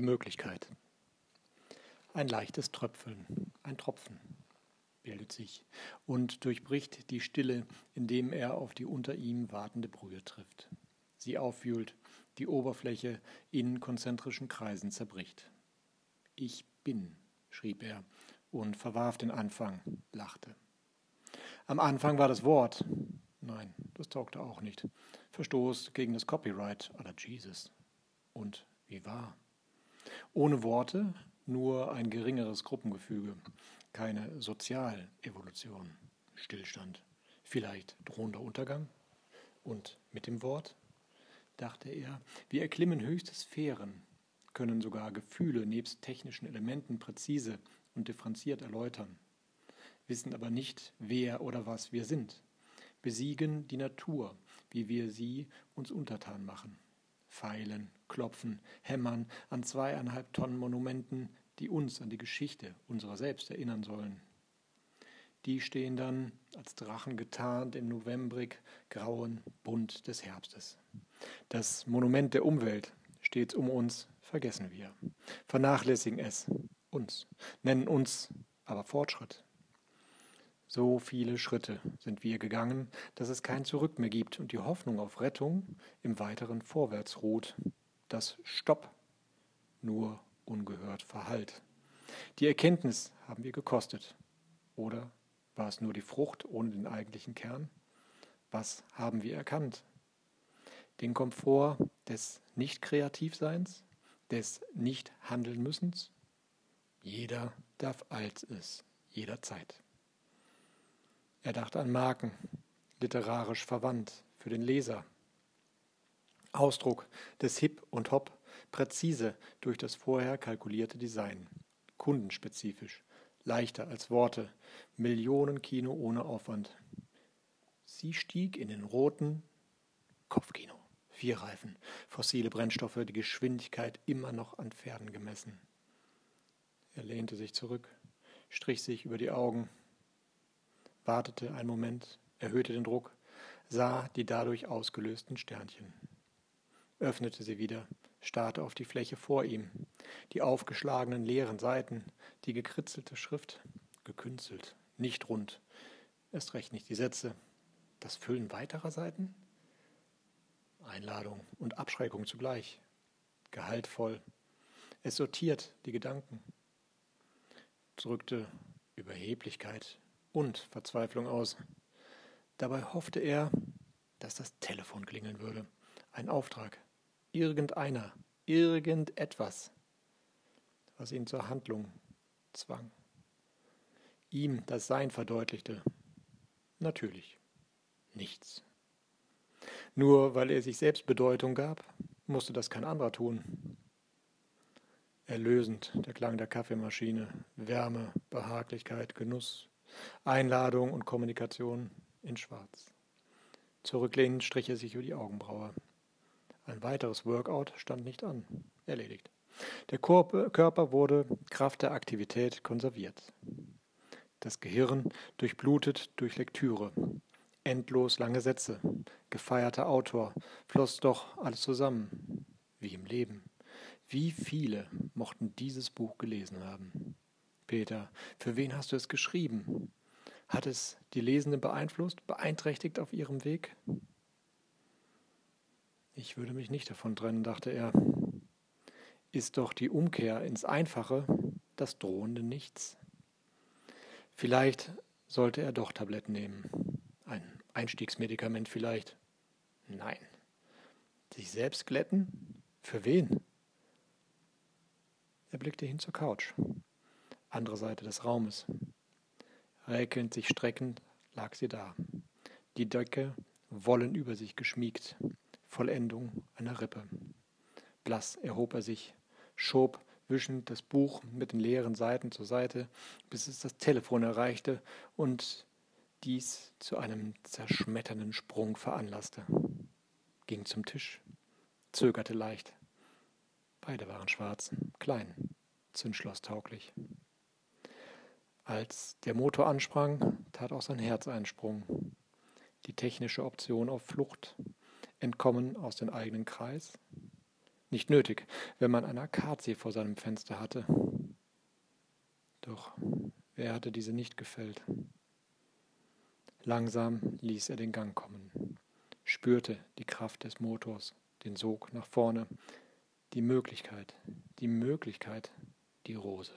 Möglichkeit. Ein leichtes Tröpfeln, ein Tropfen bildet sich und durchbricht die Stille, indem er auf die unter ihm wartende Brühe trifft, sie aufwühlt, die Oberfläche in konzentrischen Kreisen zerbricht. Ich bin, schrieb er und verwarf den Anfang, lachte. Am Anfang war das Wort. Nein, das taugte auch nicht. Verstoß gegen das Copyright aller Jesus. Und wie war? Ohne Worte nur ein geringeres Gruppengefüge, keine Sozialevolution, Stillstand, vielleicht drohender Untergang. Und mit dem Wort, dachte er, wir erklimmen höchste Sphären, können sogar Gefühle nebst technischen Elementen präzise und differenziert erläutern, wissen aber nicht, wer oder was wir sind, besiegen die Natur, wie wir sie uns untertan machen, feilen, klopfen, hämmern an zweieinhalb Tonnen Monumenten, die uns an die Geschichte unserer selbst erinnern sollen. Die stehen dann als Drachen getarnt im novembrig grauen Bund des Herbstes. Das Monument der Umwelt steht um uns, vergessen wir, vernachlässigen es, uns, nennen uns aber Fortschritt. So viele Schritte sind wir gegangen, dass es kein Zurück mehr gibt und die Hoffnung auf Rettung im weiteren vorwärts ruht. Das Stopp nur ungehört verhallt. Die Erkenntnis haben wir gekostet. Oder war es nur die Frucht ohne den eigentlichen Kern? Was haben wir erkannt? Den Komfort des Nicht-Kreativseins, des Nicht-Handeln-Müssens? Jeder darf alt es, jederzeit. Er dachte an Marken, literarisch verwandt für den Leser. Ausdruck des Hip und Hop, präzise durch das vorher kalkulierte Design, kundenspezifisch, leichter als Worte, Millionenkino ohne Aufwand. Sie stieg in den roten Kopfkino. Vier Reifen, fossile Brennstoffe, die Geschwindigkeit immer noch an Pferden gemessen. Er lehnte sich zurück, strich sich über die Augen, wartete einen Moment, erhöhte den Druck, sah die dadurch ausgelösten Sternchen, öffnete sie wieder, starrte auf die Fläche vor ihm, die aufgeschlagenen leeren Seiten, die gekritzelte Schrift, gekünstelt, nicht rund, erst recht nicht die Sätze, das Füllen weiterer Seiten? Einladung und Abschreckung zugleich, gehaltvoll. Es sortiert die Gedanken, drückte Überheblichkeit und Verzweiflung aus. Dabei hoffte er, dass das Telefon klingeln würde. Ein Auftrag. Irgendeiner. Irgendetwas. Was ihn zur Handlung zwang. Ihm das Sein verdeutlichte. Natürlich. Nichts. Nur weil er sich selbst Bedeutung gab, musste das kein anderer tun. Erlösend der Klang der Kaffeemaschine, Wärme, Behaglichkeit, Genuss, Einladung und Kommunikation in Schwarz. Zurücklehnend strich er sich über die Augenbraue. Ein weiteres Workout stand nicht an. Erledigt. Der Körper wurde Kraft der Aktivität konserviert. Das Gehirn durchblutet durch Lektüre. Endlos lange Sätze. Gefeierter Autor. Floss doch alles zusammen. Wie im Leben. Wie viele mochten dieses Buch gelesen haben? Peter, für wen hast du es geschrieben? Hat es die Lesenden beeinflusst, beeinträchtigt auf ihrem Weg? Ich würde mich nicht davon trennen, dachte er. Ist doch die Umkehr ins Einfache das drohende Nichts? Vielleicht sollte er doch Tabletten nehmen. Ein Einstiegsmedikament vielleicht. Nein. Sich selbst glätten? Für wen? Er blickte hin zur Couch. Andere Seite des Raumes. Räkelnd sich streckend lag sie da. Die Decke wollen über sich geschmiegt. Vollendung einer Rippe. Blass erhob er sich, schob wischend das Buch mit den leeren Seiten zur Seite, bis es das Telefon erreichte und dies zu einem zerschmetternden Sprung veranlasste. Ging zum Tisch, zögerte leicht. Beide waren schwarz, klein, zündschlosstauglich. Als der Motor ansprang, tat auch sein Herz einen Sprung. Die technische Option auf Flucht, Entkommen aus dem eigenen Kreis, Nicht nötig, wenn man eine Akazie vor seinem Fenster hatte. Doch wer hatte diese nicht gefällt? Langsam ließ er den Gang kommen, spürte die Kraft des Motors, den Sog nach vorne, die Möglichkeit, die Möglichkeit, die Rose.